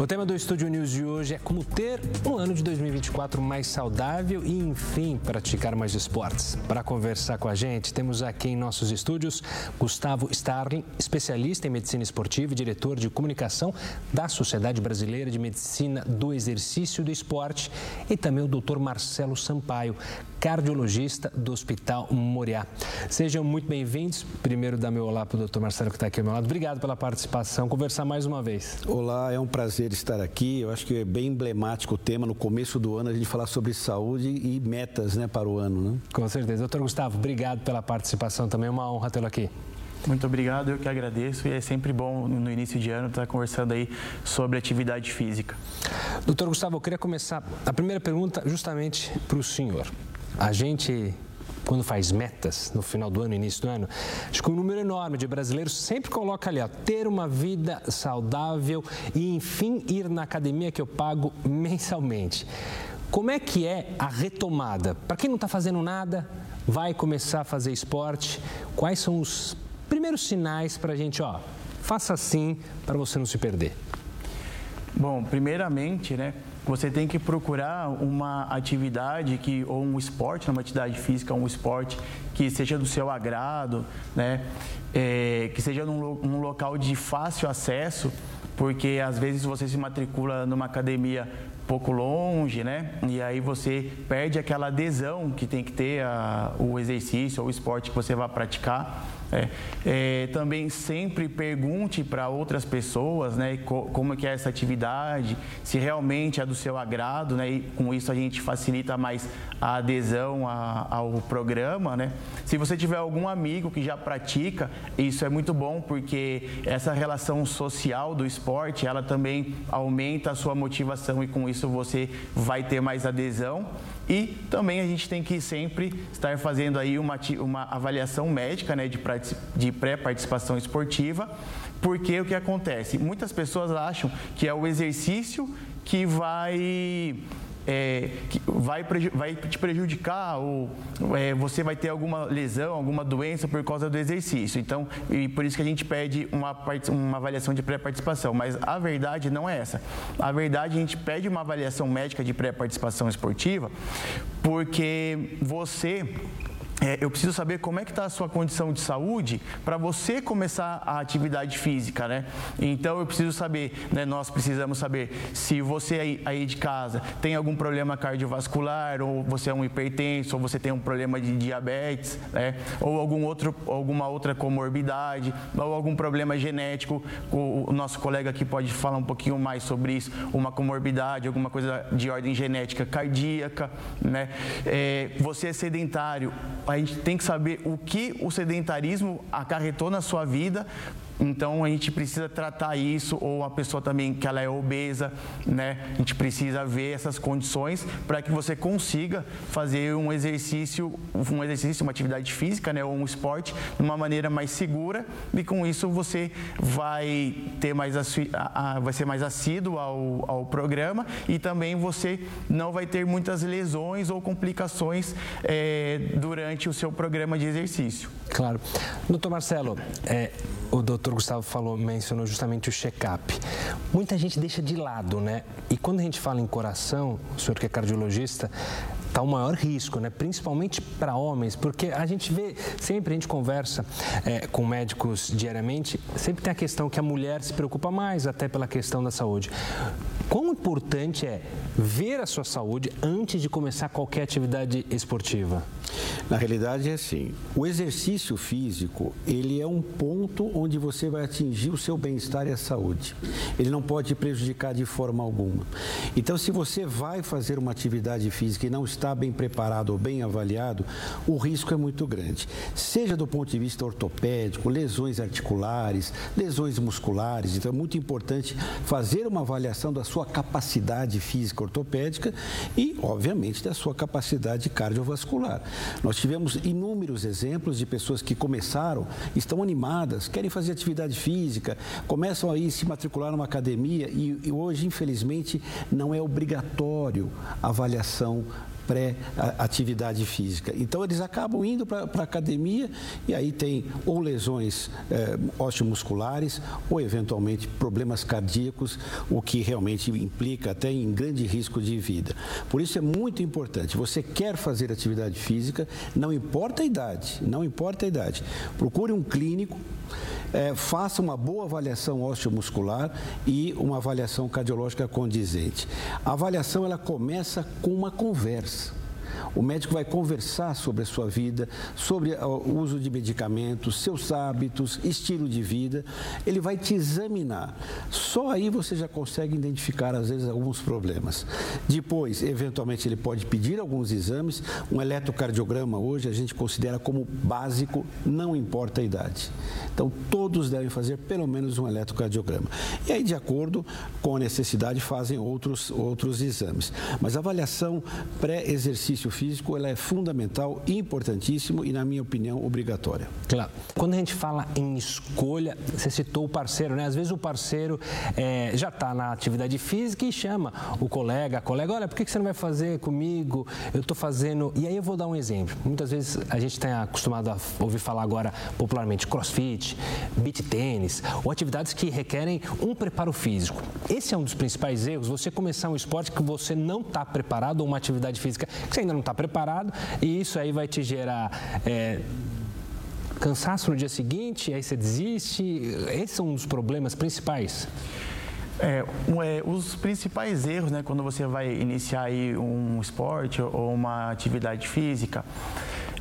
O tema do Estúdio News de hoje é como ter um ano de 2024 mais saudável e, enfim, praticar mais esportes. Para conversar com a gente, temos aqui em nossos estúdios Gustavo Starling, especialista em medicina esportiva e diretor de comunicação da Sociedade Brasileira de Medicina do Exercício e do Esporte, e também o Dr. Marcelo Sampaio, cardiologista do Hospital Moriá. Sejam muito bem-vindos. Primeiro, dar meu olá para o Dr. Marcelo, que está aqui ao meu lado. Obrigado pela participação. Conversar mais uma vez. Olá, é um prazer estar aqui. Eu acho que é bem emblemático o tema. No começo do ano, a gente falar sobre saúde e metas né, para o ano. Né? Com certeza. Doutor Gustavo, obrigado pela participação também. É uma honra tê-lo aqui. Muito obrigado, eu que agradeço e é sempre bom no início de ano estar conversando aí sobre atividade física. Doutor Gustavo, eu queria começar a primeira pergunta justamente para o senhor. A gente quando faz metas no final do ano, início do ano, acho que um número enorme de brasileiros sempre coloca ali, ó, ter uma vida saudável e, enfim, ir na academia que eu pago mensalmente. Como é que é a retomada? Para quem não está fazendo nada, vai começar a fazer esporte, quais são os primeiros sinais para a gente, ó, faça assim para você não se perder? Bom, primeiramente, né, você tem que procurar uma atividade que ou um esporte, uma atividade física, um esporte que seja do seu agrado, né? É, que seja num, num local de fácil acesso, porque às vezes você se matricula numa academia pouco longe, né? E aí você perde aquela adesão que tem que ter a, o exercício ou o esporte que você vai praticar. É, é, também sempre pergunte para outras pessoas né, como é que é essa atividade, se realmente é do seu agrado, né, e com isso a gente facilita mais a adesão a, ao programa. Né. Se você tiver algum amigo que já pratica, isso é muito bom porque essa relação social do esporte, ela também aumenta a sua motivação e com isso você vai ter mais adesão. E também a gente tem que sempre estar fazendo aí uma, uma avaliação médica né, de, de pré-participação esportiva, porque o que acontece? Muitas pessoas acham que é o exercício que vai é, vai, vai te prejudicar ou é, você vai ter alguma lesão, alguma doença por causa do exercício. Então, e por isso que a gente pede uma, uma avaliação de pré-participação. Mas a verdade não é essa. A verdade, a gente pede uma avaliação médica de pré-participação esportiva porque você é, eu preciso saber como é que está a sua condição de saúde para você começar a atividade física, né? Então eu preciso saber, né, nós precisamos saber se você aí, aí, de casa tem algum problema cardiovascular, ou você é um hipertenso, ou você tem um problema de diabetes, né? Ou algum outro, alguma outra comorbidade, ou algum problema genético. O, o nosso colega aqui pode falar um pouquinho mais sobre isso, uma comorbidade, alguma coisa de ordem genética cardíaca, né? É, você é sedentário a gente tem que saber o que o sedentarismo acarretou na sua vida então a gente precisa tratar isso, ou a pessoa também que ela é obesa, né? A gente precisa ver essas condições para que você consiga fazer um exercício, um exercício, uma atividade física, né? Ou um esporte de uma maneira mais segura e com isso você vai ter mais vai ser mais assíduo ao, ao programa e também você não vai ter muitas lesões ou complicações é, durante o seu programa de exercício. Claro. Doutor Marcelo, é, o doutor Gustavo falou, mencionou justamente o check-up. Muita gente deixa de lado, né? E quando a gente fala em coração, o senhor que é cardiologista, está o maior risco, né? principalmente para homens, porque a gente vê, sempre a gente conversa é, com médicos diariamente, sempre tem a questão que a mulher se preocupa mais até pela questão da saúde. Quão importante é ver a sua saúde antes de começar qualquer atividade esportiva? Na realidade é assim, o exercício físico, ele é um ponto onde você vai atingir o seu bem-estar e a saúde. Ele não pode prejudicar de forma alguma. Então, se você vai fazer uma atividade física e não está bem preparado ou bem avaliado, o risco é muito grande. Seja do ponto de vista ortopédico, lesões articulares, lesões musculares. Então, é muito importante fazer uma avaliação da sua capacidade física ortopédica e, obviamente, da sua capacidade cardiovascular. Nós tivemos inúmeros exemplos de pessoas que começaram, estão animadas, querem fazer atividade física, começam aí se matricular numa academia e, e hoje, infelizmente, não é obrigatório a avaliação pré-atividade física. Então, eles acabam indo para a academia e aí tem ou lesões é, osteomusculares ou, eventualmente, problemas cardíacos, o que realmente implica até em grande risco de vida. Por isso, é muito importante. Você quer fazer atividade física, não importa a idade, não importa a idade. Procure um clínico é, faça uma boa avaliação osteomuscular e uma avaliação cardiológica condizente. A avaliação ela começa com uma conversa. O médico vai conversar sobre a sua vida, sobre o uso de medicamentos, seus hábitos, estilo de vida. Ele vai te examinar. Só aí você já consegue identificar, às vezes, alguns problemas. Depois, eventualmente, ele pode pedir alguns exames. Um eletrocardiograma hoje a gente considera como básico, não importa a idade. Então, todos devem fazer pelo menos um eletrocardiograma. E aí, de acordo com a necessidade, fazem outros, outros exames. Mas a avaliação pré-exercício físico ela é fundamental, importantíssimo e, na minha opinião, obrigatória. Claro. Quando a gente fala em escolha, você citou o parceiro, né? Às vezes o parceiro é, já está na atividade física e chama o colega, a colega, olha, por que você não vai fazer comigo? Eu estou fazendo. E aí eu vou dar um exemplo. Muitas vezes a gente está acostumado a ouvir falar agora popularmente crossfit, beat tênis, ou atividades que requerem um preparo físico. Esse é um dos principais erros, você começar um esporte que você não está preparado ou uma atividade física que você ainda não está preparado e isso aí vai te gerar. É, cansaço no dia seguinte, aí você desiste. Esse é um dos problemas principais. É, é, os principais erros, né, quando você vai iniciar aí um esporte ou uma atividade física,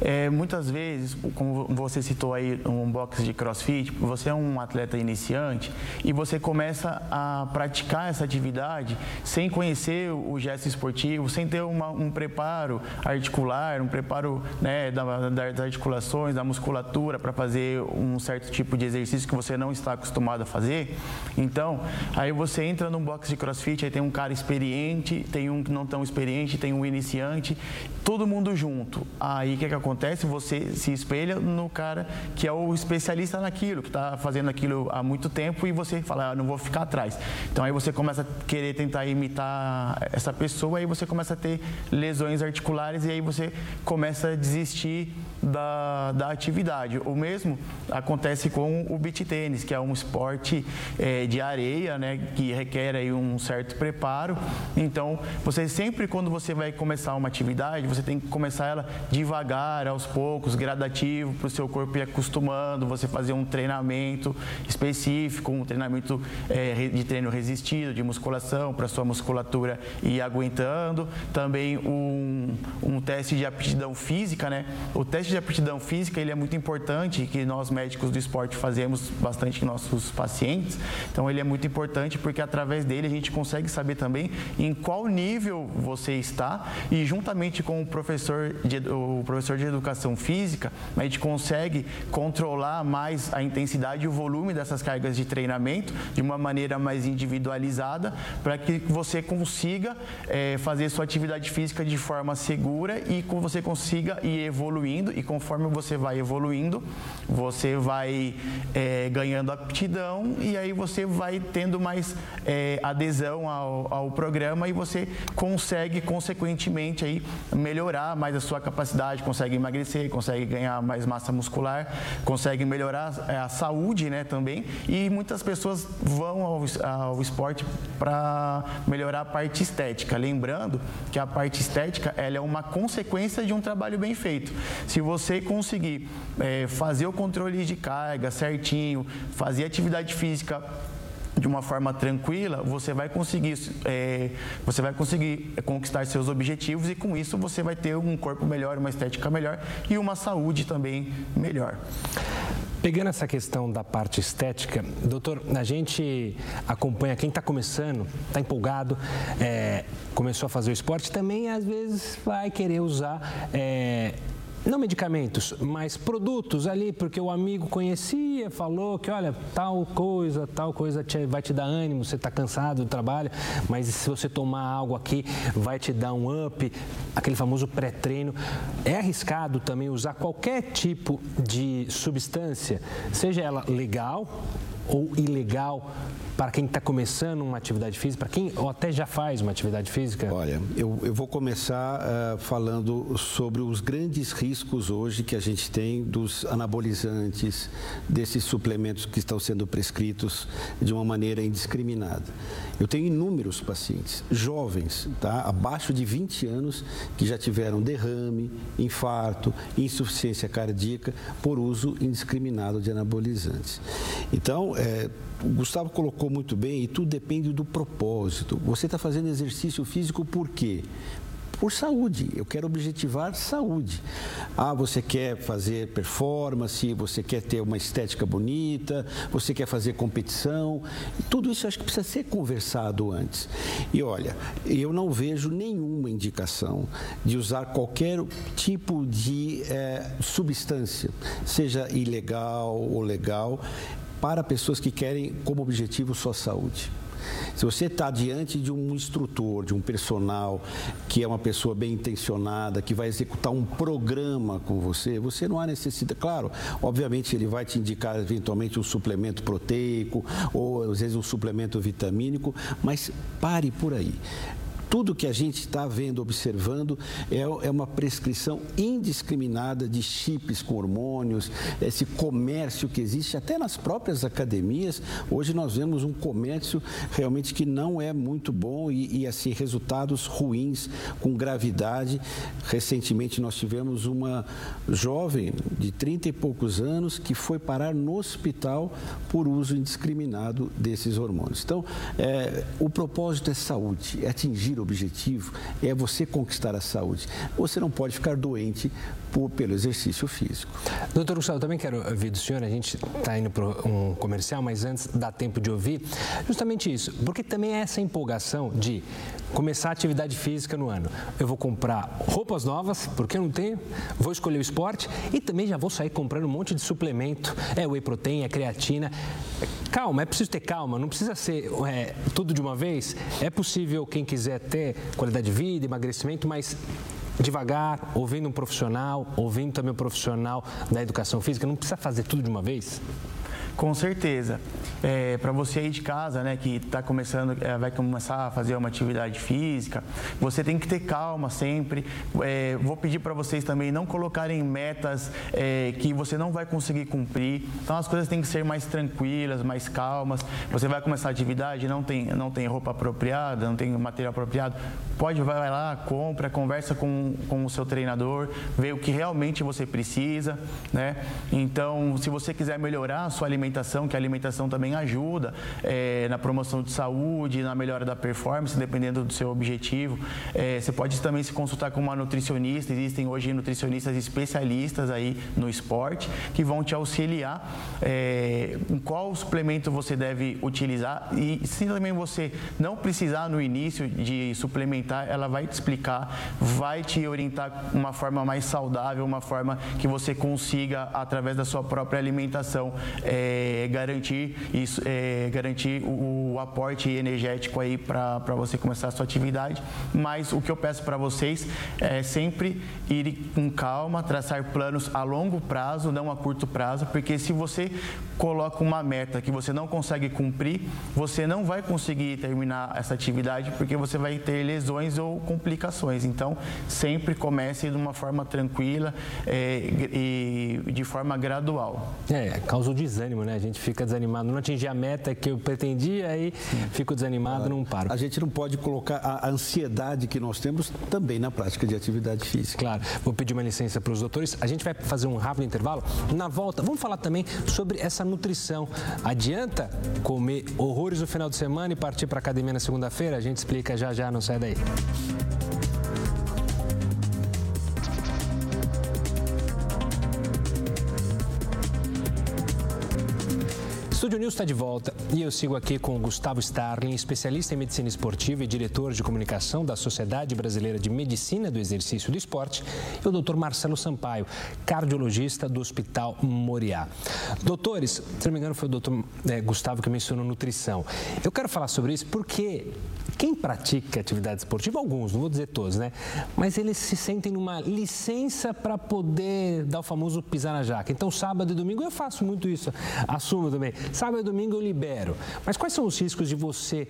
é, muitas vezes, como você citou aí um box de crossfit, você é um atleta iniciante e você começa a praticar essa atividade sem conhecer o gesto esportivo, sem ter uma, um preparo articular, um preparo né, da, das articulações, da musculatura para fazer um certo tipo de exercício que você não está acostumado a fazer. Então, aí você entra num box de crossfit, aí tem um cara experiente, tem um que não tão experiente, tem um iniciante, todo mundo junto. Aí o que, que acontece? Acontece, você se espelha no cara que é o especialista naquilo, que está fazendo aquilo há muito tempo e você fala, ah, não vou ficar atrás. Então aí você começa a querer tentar imitar essa pessoa, aí você começa a ter lesões articulares e aí você começa a desistir da, da atividade. O mesmo acontece com o beach tênis, que é um esporte é, de areia, né, que requer aí um certo preparo. Então, você sempre quando você vai começar uma atividade, você tem que começar ela devagar, aos poucos, gradativo, para o seu corpo ir acostumando, você fazer um treinamento específico, um treinamento é, de treino resistido, de musculação, para sua musculatura ir aguentando. Também um, um teste de aptidão física, né? O teste de aptidão física ele é muito importante, que nós médicos do esporte fazemos bastante com nossos pacientes. Então ele é muito importante porque através dele a gente consegue saber também em qual nível você está e juntamente com o professor de, o professor de educação física, a gente consegue controlar mais a intensidade e o volume dessas cargas de treinamento de uma maneira mais individualizada para que você consiga é, fazer sua atividade física de forma segura e que você consiga ir evoluindo e conforme você vai evoluindo, você vai é, ganhando aptidão e aí você vai tendo mais é, adesão ao, ao, programa e você consegue, consequentemente, aí, melhorar mais a sua capacidade, consegue emagrecer, consegue ganhar mais massa muscular, consegue melhorar a, saúde né, também. E muitas pessoas vão ao, ao esporte para melhorar a parte estética. Lembrando que a parte estética ela é uma consequência de um trabalho bem feito. Se você conseguir é, fazer o controle de carga certinho, fazer atividade física de uma forma tranquila, você vai conseguir, é, você vai conseguir conquistar seus objetivos e com isso você vai ter um corpo melhor, uma estética melhor e uma saúde também melhor. Pegando essa questão da parte estética, doutor, a gente acompanha quem está começando, está empolgado, é, começou a fazer o esporte, também às vezes vai querer usar. É, não medicamentos, mas produtos ali, porque o amigo conhecia, falou que, olha, tal coisa, tal coisa te, vai te dar ânimo, você está cansado do trabalho, mas se você tomar algo aqui, vai te dar um up, aquele famoso pré-treino. É arriscado também usar qualquer tipo de substância, seja ela legal ou ilegal para quem está começando uma atividade física, para quem ou até já faz uma atividade física? Olha, eu, eu vou começar uh, falando sobre os grandes riscos hoje que a gente tem dos anabolizantes, desses suplementos que estão sendo prescritos de uma maneira indiscriminada. Eu tenho inúmeros pacientes, jovens, tá? abaixo de 20 anos, que já tiveram derrame, infarto, insuficiência cardíaca por uso indiscriminado de anabolizantes. Então, é, o Gustavo colocou muito bem e tudo depende do propósito. Você está fazendo exercício físico por quê? por saúde. Eu quero objetivar saúde. Ah, você quer fazer performance, você quer ter uma estética bonita, você quer fazer competição. Tudo isso acho que precisa ser conversado antes. E olha, eu não vejo nenhuma indicação de usar qualquer tipo de é, substância, seja ilegal ou legal, para pessoas que querem como objetivo só saúde. Se você está diante de um instrutor, de um personal que é uma pessoa bem intencionada, que vai executar um programa com você, você não há necessidade. Claro, obviamente ele vai te indicar eventualmente um suplemento proteico ou às vezes um suplemento vitamínico, mas pare por aí tudo que a gente está vendo, observando, é, é, uma prescrição indiscriminada de chips com hormônios, esse comércio que existe até nas próprias academias. Hoje nós vemos um comércio realmente que não é muito bom e, e assim, resultados ruins, com gravidade. Recentemente nós tivemos uma jovem de 30 e poucos anos que foi parar no hospital por uso indiscriminado desses hormônios. Então, é, o propósito é saúde, é atingir o objetivo é você conquistar a saúde. Você não pode ficar doente por, pelo exercício físico. Doutor Gustavo, também quero ouvir do senhor, a gente está indo para um comercial, mas antes dá tempo de ouvir justamente isso, porque também é essa empolgação de começar a atividade física no ano. Eu vou comprar roupas novas, porque eu não tenho, vou escolher o esporte e também já vou sair comprando um monte de suplemento, é whey protein, é creatina. Calma, é preciso ter calma, não precisa ser é, tudo de uma vez. É possível quem quiser ter qualidade de vida, emagrecimento, mas devagar, ouvindo um profissional, ouvindo também o um profissional da educação física, não precisa fazer tudo de uma vez? Com certeza. É, para você aí de casa, né, que está começando, é, vai começar a fazer uma atividade física, você tem que ter calma sempre. É, vou pedir para vocês também não colocarem metas é, que você não vai conseguir cumprir. Então as coisas têm que ser mais tranquilas, mais calmas. Você vai começar a atividade, não tem, não tem roupa apropriada, não tem material apropriado, pode vai lá, compra, conversa com, com o seu treinador, vê o que realmente você precisa, né? Então, se você quiser melhorar a sua alimentação alimentação, que a alimentação também ajuda é, na promoção de saúde, na melhora da performance, dependendo do seu objetivo. É, você pode também se consultar com uma nutricionista, existem hoje nutricionistas especialistas aí no esporte que vão te auxiliar é, em qual suplemento você deve utilizar e se também você não precisar no início de suplementar, ela vai te explicar, vai te orientar uma forma mais saudável, uma forma que você consiga, através da sua própria alimentação, é, é, garantir, isso, é, garantir o, o, aporte energético aí para você começar a sua atividade. Mas o que eu peço para vocês é sempre ir com calma, traçar planos a longo prazo, não a curto prazo, porque se você coloca uma meta que você não consegue cumprir, você não vai conseguir terminar essa atividade porque você vai ter lesões ou complicações. Então, sempre comece de uma forma tranquila é, e de forma gradual. É, causa o desânimo, né? A gente fica desanimado, não atingir a meta que eu pretendia, aí fico desanimado, não paro. A gente não pode colocar a ansiedade que nós temos também na prática de atividade física. Claro. Vou pedir uma licença para os doutores. A gente vai fazer um rápido intervalo. Na volta, vamos falar também sobre essa nutrição. Adianta comer horrores no final de semana e partir para a academia na segunda-feira? A gente explica já já, não sai daí. Estúdio News está de volta e eu sigo aqui com o Gustavo Starling, especialista em medicina esportiva e diretor de comunicação da Sociedade Brasileira de Medicina do Exercício do Esporte, e o doutor Marcelo Sampaio, cardiologista do Hospital Moriá. Doutores, se não me engano foi o doutor é, Gustavo que mencionou nutrição. Eu quero falar sobre isso porque quem pratica atividade esportiva, alguns, não vou dizer todos, né? Mas eles se sentem numa licença para poder dar o famoso pisar na jaca. Então, sábado e domingo eu faço muito isso, assumo também. Sábado e domingo eu libero. Mas quais são os riscos de você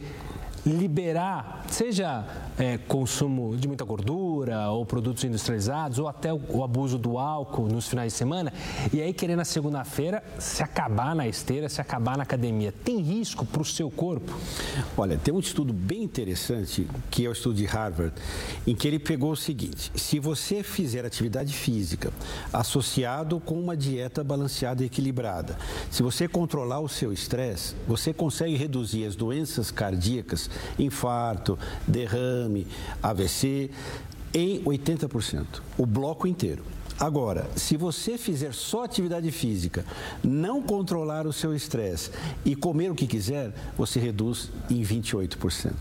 liberar, seja é, consumo de muita gordura ou produtos industrializados, ou até o, o, abuso do álcool nos finais de semana, e aí querer na segunda-feira se acabar na esteira, se acabar na academia. Tem risco para o seu corpo? Olha, tem um estudo bem interessante, que é o estudo de Harvard, em que ele pegou o seguinte: se você fizer atividade física associado com uma dieta balanceada e equilibrada, se você controlar o seu estresse, você consegue reduzir as doenças cardíacas infarto, derrame, AVC, em 80%, o bloco inteiro. Agora, se você fizer só atividade física, não controlar o seu estresse e comer o que quiser, você reduz em 28%.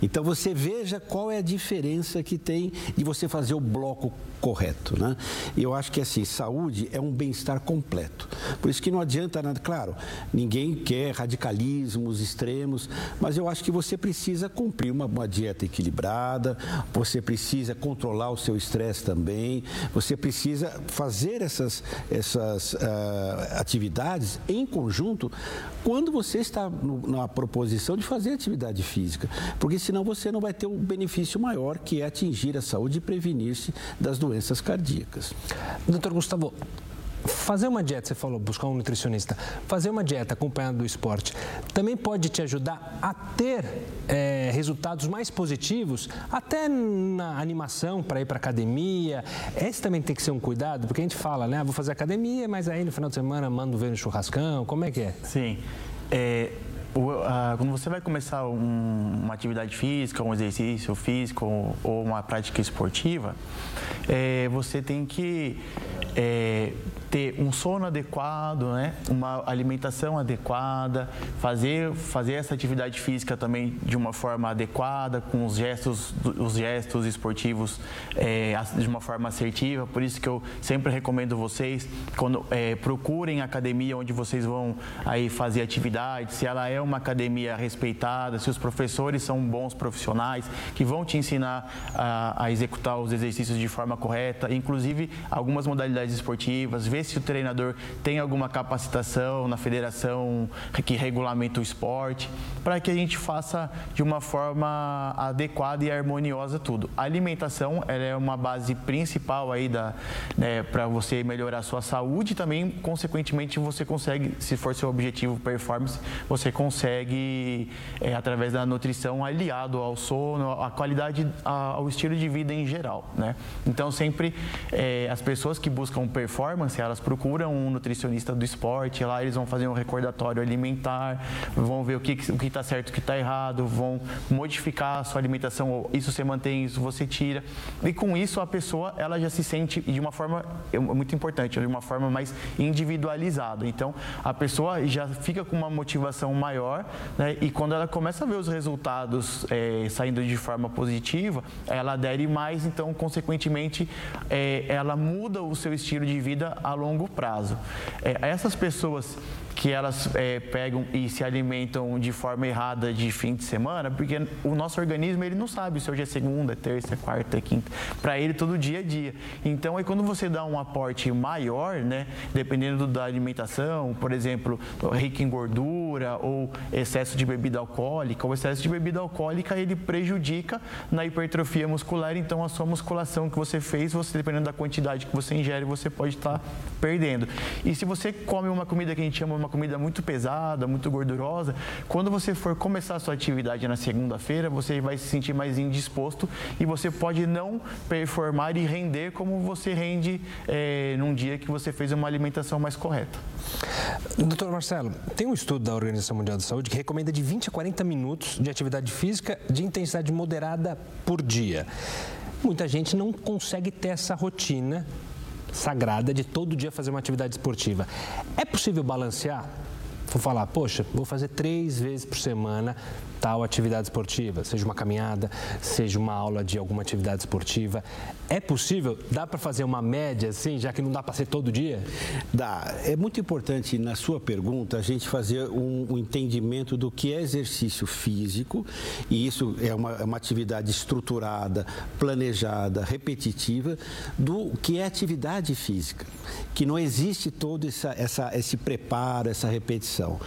Então você veja qual é a diferença que tem de você fazer o bloco correto, né? Eu acho que assim, saúde é um bem-estar completo. Por isso que não adianta nada, claro, ninguém quer radicalismos extremos, mas eu acho que você precisa cumprir uma, uma dieta equilibrada, você precisa controlar o seu estresse também, você precisa fazer essas, essas uh, atividades em conjunto quando você está no, na proposição de fazer atividade física, porque senão você não vai ter um benefício maior que é atingir a saúde e prevenir-se das doenças cardíacas. Doutor Gustavo, fazer uma dieta, você falou, buscar um nutricionista, fazer uma dieta acompanhada do esporte, também pode te ajudar a ter é, resultados mais positivos, até na animação para ir para academia. Esse também tem que ser um cuidado, porque a gente fala, né? Ah, vou fazer academia, mas aí no final de semana mando ver no churrascão. Como é que é? Sim. É, o, quando você vai começar um, uma atividade física, um exercício físico ou, ou uma prática esportiva, é, você tem que é, ter um sono adequado, né? uma alimentação adequada, fazer, fazer essa atividade física também de uma forma adequada, com os gestos, os gestos esportivos é, de uma forma assertiva. Por isso que eu sempre recomendo vocês, quando é, procurem academia onde vocês vão aí fazer atividade, se ela é uma academia respeitada, se os professores são bons profissionais que vão te ensinar a, a executar os exercícios de forma correta, inclusive algumas modalidades esportivas, ver se o treinador tem alguma capacitação na federação que regulamenta o esporte, para que a gente faça de uma forma adequada e harmoniosa tudo. A alimentação é uma base principal aí da né, para você melhorar a sua saúde e também, consequentemente, você consegue, se for seu objetivo performance, você consegue, é, através da nutrição, aliado ao sono, à qualidade, ao estilo de vida em geral. Né? Então, sempre é, as pessoas que buscam performance, elas procuram um nutricionista do esporte, lá eles vão fazer um recordatório alimentar, vão ver o que o está certo, o que está errado, vão modificar a sua alimentação, isso você mantém, isso você tira. E com isso a pessoa ela já se sente de uma forma é muito importante, de uma forma mais individualizada. Então a pessoa já fica com uma motivação maior, né? E quando ela começa a ver os resultados é, saindo de forma positiva, ela adere mais, então consequentemente é, ela muda o seu estilo de vida a longo prazo. É, essas pessoas que elas é, pegam e se alimentam de forma errada de fim de semana, porque o nosso organismo ele não sabe se hoje é segunda, terça, quarta, quinta. Para ele todo dia é dia. Então aí quando você dá um aporte maior, né, dependendo da alimentação, por exemplo, rica em gordura ou excesso de bebida alcoólica, o excesso de bebida alcoólica ele prejudica na hipertrofia muscular. Então a sua musculação que você fez, você dependendo da quantidade que você ingere, você pode estar tá perdendo. E se você come uma comida que a gente chama uma comida muito pesada, muito gordurosa, quando você for começar a sua atividade na segunda-feira, você vai se sentir mais indisposto e você pode não performar e render como você rende é, num dia que você fez uma alimentação mais correta. Doutor Marcelo, tem um estudo da Organização Mundial da Saúde que recomenda de 20 a 40 minutos de atividade física de intensidade moderada por dia. Muita gente não consegue ter essa rotina sagrada de todo dia fazer uma atividade esportiva. É possível balancear? Vou falar, poxa, vou fazer três vezes por semana tal atividade esportiva, seja uma caminhada, seja uma aula de alguma atividade esportiva. É possível? Dá para fazer uma média assim, já que não dá para ser todo dia? Dá. É muito importante na sua pergunta a gente fazer um, um entendimento do que é exercício físico e isso é uma, é uma atividade estruturada, planejada, repetitiva do que é atividade física, que não existe todo essa, essa, esse preparo, essa repetição.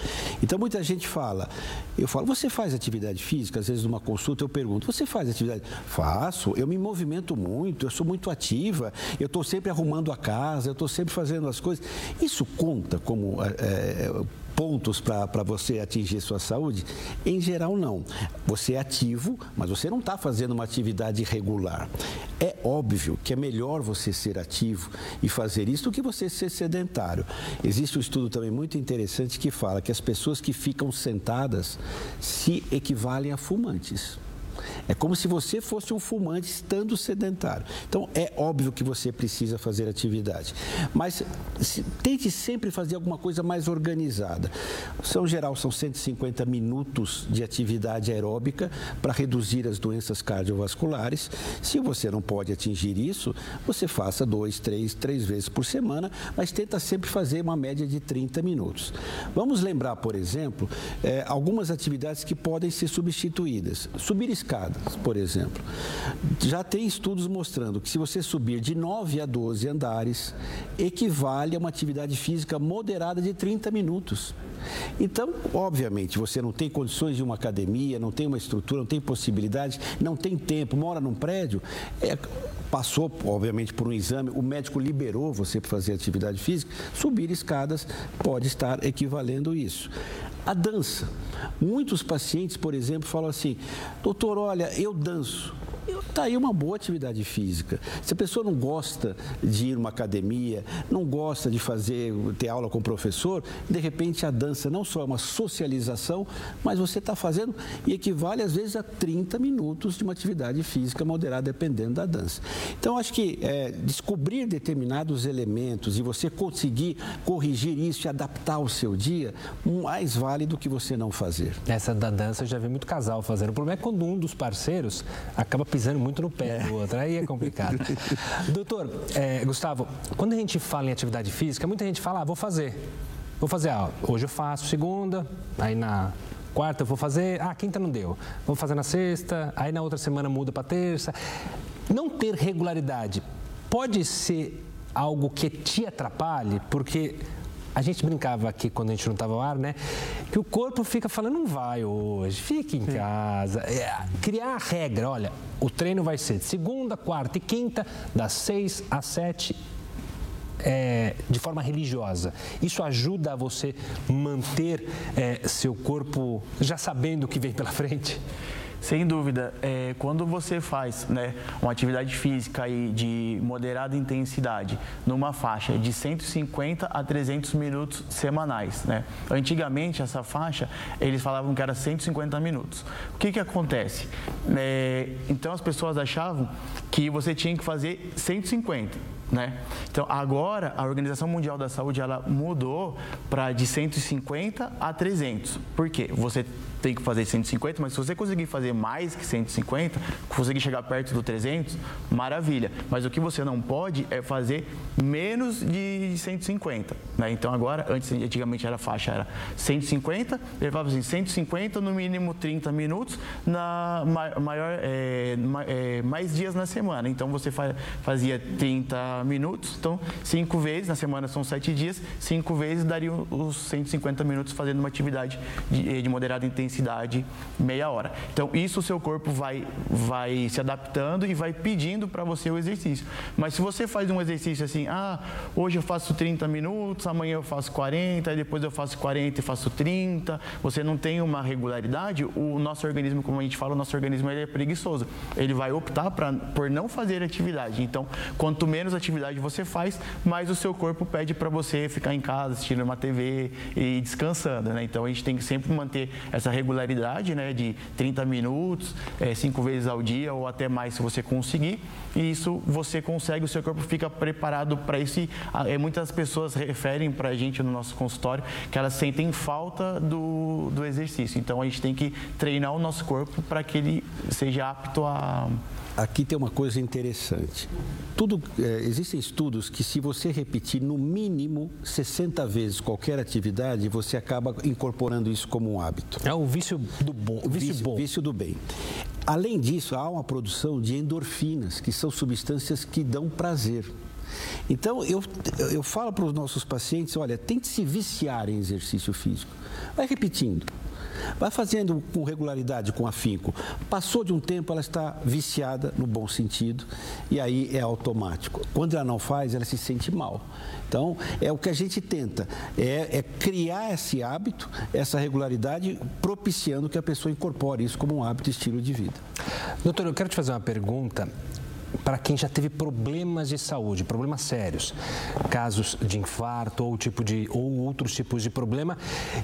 Então muita gente fala, eu falo, você faz atividade física? Às vezes numa consulta eu pergunto, você faz atividade? Faço, eu me movimento muito, eu sou muito ativa, eu estou sempre arrumando a casa, eu estou sempre fazendo as coisas. Isso conta como é, pontos para você atingir sua saúde? Em geral, não. Você é ativo, mas você não está fazendo uma atividade regular. É óbvio que é melhor você ser ativo e fazer isso do que você ser sedentário. Existe um estudo também muito interessante que fala que as pessoas que ficam sentadas se equivalem a fumantes. É como se você fosse um fumante estando sedentário. Então, é óbvio que você precisa fazer atividade. Mas se, tente sempre fazer alguma coisa mais organizada. São geral, são 150 minutos de atividade aeróbica para reduzir as doenças cardiovasculares. Se você não pode atingir isso, você faça dois, três, três vezes por semana, mas tenta sempre fazer uma média de 30 minutos. Vamos lembrar, por exemplo, é, algumas atividades que podem ser substituídas. Subir escadas, por exemplo. Já tem estudos mostrando que se você subir de 9 a 12 andares, equivale a uma atividade física moderada de 30 minutos. Então, obviamente, você não tem condições de uma academia, não tem uma estrutura, não tem possibilidade, não tem tempo, mora num prédio, é, passou, obviamente, por um exame, o médico liberou você para fazer atividade física, subir escadas pode estar equivalendo isso. A dança. Muitos pacientes, por exemplo, falam assim: doutor, olha, eu danço. Está aí uma boa atividade física. Se a pessoa não gosta de ir numa academia, não gosta de fazer, ter aula com o professor, de repente a dança não só é uma socialização, mas você está fazendo e equivale às vezes a 30 minutos de uma atividade física moderada, dependendo da dança. Então, acho que é, descobrir determinados elementos e você conseguir corrigir isso e adaptar ao seu dia, mais vale do que você não fazer. Essa da dança eu já vi muito casal fazendo. O problema é quando um dos parceiros acaba pisando muito no pé é. do outro, aí é complicado. Doutor, é, Gustavo, quando a gente fala em atividade física, muita gente fala, ah, vou fazer. Vou fazer, ah, hoje eu faço segunda, aí na quarta eu vou fazer, ah, quinta não deu. Vou fazer na sexta, aí na outra semana muda para terça. Não ter regularidade pode ser algo que te atrapalhe, porque a gente brincava aqui quando a gente não estava no ar, né? Que o corpo fica falando, não vai hoje, fique em casa. É, criar a regra, olha, o treino vai ser de segunda, quarta e quinta, das seis às sete é, de forma religiosa. Isso ajuda a você manter é, seu corpo já sabendo o que vem pela frente? Sem dúvida, é, quando você faz né, uma atividade física aí de moderada intensidade numa faixa de 150 a 300 minutos semanais, né? Antigamente essa faixa eles falavam que era 150 minutos. O que que acontece? É, então as pessoas achavam que você tinha que fazer 150 né? Então, agora a Organização Mundial da Saúde ela mudou para de 150 a 300. Por quê? Você tem que fazer 150, mas se você conseguir fazer mais que 150, conseguir chegar perto do 300, maravilha. Mas o que você não pode é fazer menos de 150, né? Então agora, antes antigamente era faixa era 150, ele falava assim 150 no mínimo 30 minutos na maior é, é, mais dias na semana. Então você fazia 30 minutos, então cinco vezes, na semana são sete dias, cinco vezes daria os 150 minutos fazendo uma atividade de, de moderada intensidade, meia hora. Então isso o seu corpo vai, vai se adaptando e vai pedindo para você o exercício. Mas se você faz um exercício assim, ah, hoje eu faço 30 minutos, amanhã eu faço 40, depois eu faço 40 e faço 30, você não tem uma regularidade, o nosso organismo, como a gente fala, o nosso organismo ele é preguiçoso. Ele vai optar pra, por não fazer atividade. Então, quanto menos atividade atividade você faz, mais o seu corpo pede para você ficar em casa, assistindo uma TV e descansando, né? Então a gente tem que sempre manter essa regularidade, né? De 30 minutos, é, cinco vezes ao dia ou até mais se você conseguir. E isso você consegue, o seu corpo fica preparado para isso. E é, muitas pessoas referem para a gente no nosso consultório que elas sentem falta do, do exercício. Então a gente tem que treinar o nosso corpo para que ele seja apto a aqui tem uma coisa interessante. Tudo, é, existem estudos que se você repetir no mínimo 60 vezes qualquer atividade, você acaba incorporando isso como um hábito. É o vício do bom. O vício, vício, bom. vício do bem. Além disso, há uma produção de endorfinas, que são substâncias que dão prazer. Então, eu, eu falo para os nossos pacientes, olha, tente se viciar em exercício físico. Vai repetindo. Vai fazendo com regularidade, com afinco. Passou de um tempo, ela está viciada no bom sentido e aí é automático. Quando ela não faz, ela se sente mal. Então, é o que a gente tenta, é, é criar esse hábito, essa regularidade, propiciando que a pessoa incorpore isso como um hábito estilo de vida. Doutor, eu quero te fazer uma pergunta para quem já teve problemas de saúde, problemas sérios, casos de infarto ou tipo de ou outros tipos de problema,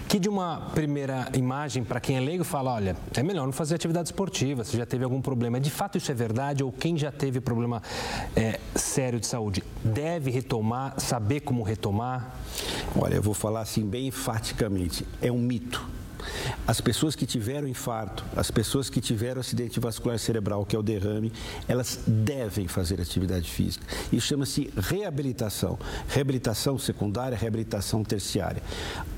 que de uma primeira imagem para quem é leigo fala, olha, é melhor não fazer atividade esportiva, se já teve algum problema. De fato isso é verdade ou quem já teve problema é, sério de saúde deve retomar, saber como retomar? Olha, eu vou falar assim bem enfaticamente, é um mito as pessoas que tiveram infarto, as pessoas que tiveram acidente vascular cerebral, que é o derrame, elas devem fazer atividade física. Isso chama-se reabilitação. Reabilitação secundária, reabilitação terciária.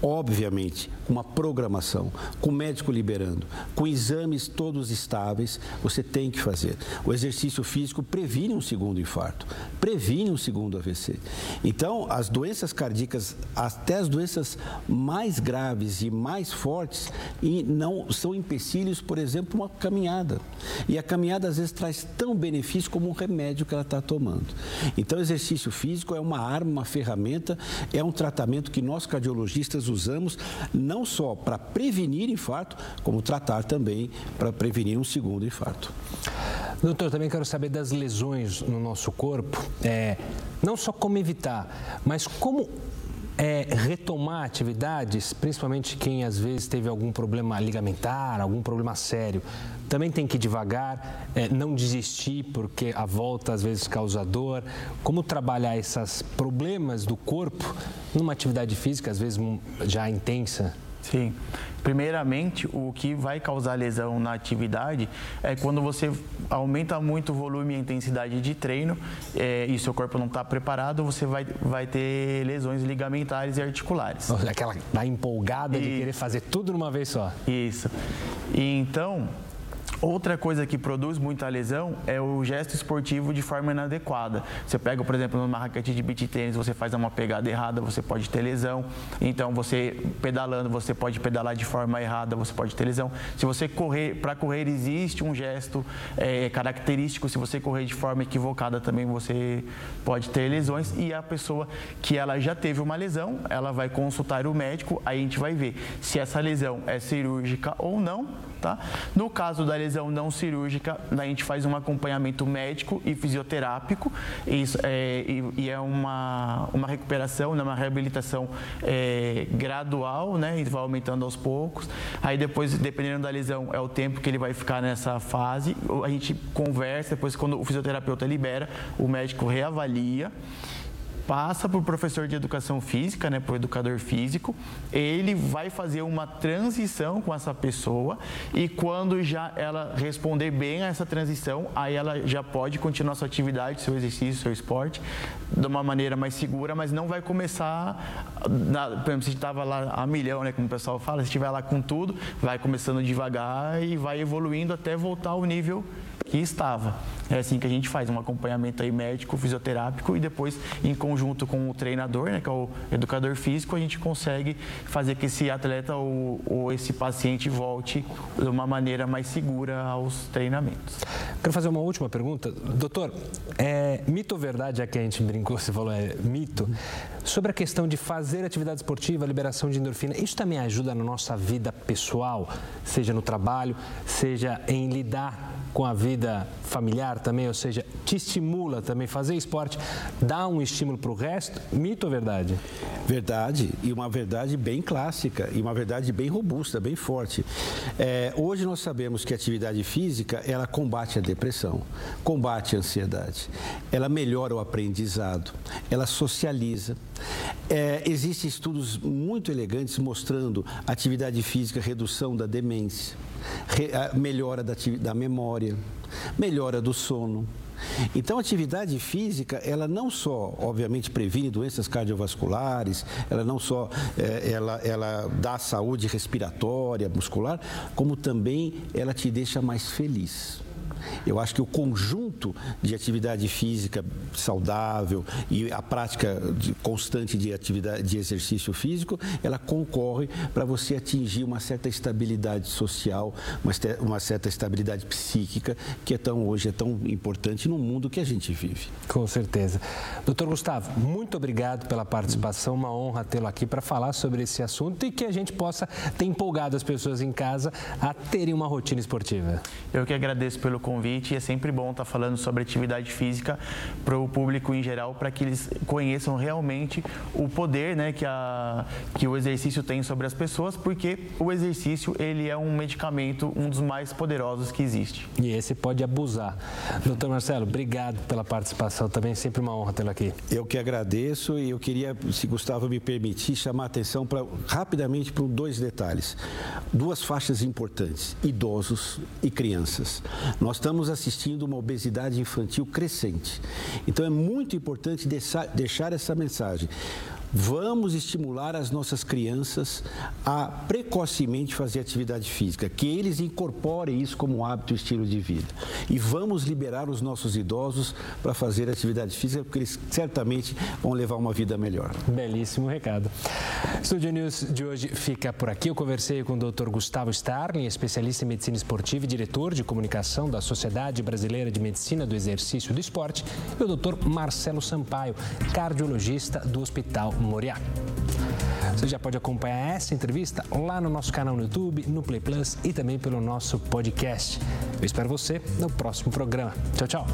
Obviamente, uma programação, com o médico liberando, com exames todos estáveis, você tem que fazer. O exercício físico previne um segundo infarto, previne um segundo AVC. Então, as doenças cardíacas, até as doenças mais graves e mais fortes, e não são empecilhos, por exemplo, uma caminhada. E a caminhada às vezes traz tão benefício como um remédio que ela está tomando. Então, exercício físico é uma arma, uma ferramenta, é um tratamento que nós cardiologistas usamos não só para prevenir infarto, como tratar também para prevenir um segundo infarto. Doutor, também quero saber das lesões no nosso corpo. É, não só como evitar, mas como é, retomar atividades, principalmente quem às vezes teve algum problema ligamentar, algum problema sério, também tem que ir devagar, é, não desistir porque a volta às vezes causa dor. Como trabalhar esses problemas do corpo numa atividade física, às vezes já intensa? Sim. Primeiramente, o que vai causar lesão na atividade é quando você aumenta muito o volume e a intensidade de treino é, e seu corpo não está preparado, você vai, vai ter lesões ligamentares e articulares. Aquela da empolgada e... de querer fazer tudo numa vez só. Isso. E então, Outra coisa que produz muita lesão é o gesto esportivo de forma inadequada. Você pega, por exemplo, numa raquete de beach tênis, você faz uma pegada errada, você pode ter lesão. Então, você pedalando, você pode pedalar de forma errada, você pode ter lesão. Se você correr, para correr existe um gesto é, característico. Se você correr de forma equivocada, também você pode ter lesões. E a pessoa que ela já teve uma lesão, ela vai consultar o médico. Aí a gente vai ver se essa lesão é cirúrgica ou não Tá? No caso da lesão não cirúrgica, a gente faz um acompanhamento médico e fisioterápico isso, é, e, e, é uma, uma recuperação, né, uma reabilitação é, gradual, né, e vai aumentando aos poucos. Aí depois, dependendo da lesão, é o tempo que ele vai ficar nessa fase. A gente conversa, depois quando o fisioterapeuta libera, o médico reavalia passa para o professor de educação física, né, para o educador físico, ele vai fazer uma transição com essa pessoa e quando já ela responder bem a essa transição, aí ela já pode continuar sua atividade, seu exercício, seu esporte, de uma maneira mais segura, mas não vai começar, na, por exemplo, se estava lá a milhão, né, como o pessoal fala, se estiver lá com tudo, vai começando devagar e vai evoluindo até voltar ao nível que estava. É assim que a gente faz um acompanhamento aí médico, fisioterápico e depois em conjunto com o treinador, né, que é o educador físico, a gente consegue fazer que esse atleta ou, ou esse paciente volte de uma maneira mais segura aos treinamentos. Quero fazer uma última pergunta. Doutor, é mito ou verdade, já que a gente brincou, você falou é mito, sobre a questão de fazer atividade esportiva, liberação de endorfina, isso também ajuda na nossa vida pessoal, seja no trabalho, seja em lidar com a vida familiar também, ou seja, te estimula também fazer esporte, dá um estímulo para o resto? Mito ou verdade? Verdade, e uma verdade bem clássica, e uma verdade bem robusta, bem forte. É, hoje nós sabemos que a atividade física, ela combate a depressão, combate a ansiedade, ela melhora o aprendizado, ela socializa. É, existem estudos muito elegantes mostrando atividade física, redução da demência, melhora da, da memória, melhora do sono. Então, a atividade física, ela não só, obviamente, previne doenças cardiovasculares, ela não só é, ela, ela dá saúde respiratória, muscular, como também ela te deixa mais feliz. Eu acho que o conjunto de atividade física saudável e a prática de, constante de atividade de exercício físico, ela concorre para você atingir uma certa estabilidade social, uma, uma certa estabilidade psíquica que é tão hoje é tão importante no mundo que a gente vive. Com certeza. Doutor Gustavo, muito obrigado pela participação, uma honra tê-lo aqui para falar sobre esse assunto e que a gente possa ter empolgado as pessoas em casa a terem uma rotina esportiva. Eu que agradeço pelo convite e é sempre bom estar falando sobre atividade física para o público em geral, para que eles conheçam realmente o poder né, que, a, que o exercício tem sobre as pessoas, porque o exercício ele é um medicamento, um dos mais poderosos que existe. E esse pode abusar. Doutor Marcelo, obrigado pela participação também, sempre uma honra tê-lo aqui. Eu que agradeço e eu queria, se Gustavo me permitir, chamar a atenção pra, rapidamente para dois detalhes. Duas faixas importantes, idosos e crianças. Nós estamos assistindo uma obesidade infantil crescente. Então é muito importante deixar essa mensagem. Vamos estimular as nossas crianças a precocemente fazer atividade física, que eles incorporem isso como hábito e estilo de vida. E vamos liberar os nossos idosos para fazer atividade física, porque eles certamente vão levar uma vida melhor. Belíssimo recado. Studio News de hoje fica por aqui. Eu conversei com o Dr. Gustavo Starling, especialista em medicina esportiva e diretor de comunicação da Sociedade Brasileira de Medicina do Exercício e do Esporte, e o Dr. Marcelo Sampaio, cardiologista do Hospital Moriá. Você já pode acompanhar essa entrevista lá no nosso canal no YouTube, no Play Plus e também pelo nosso podcast. Eu espero você no próximo programa. Tchau, tchau.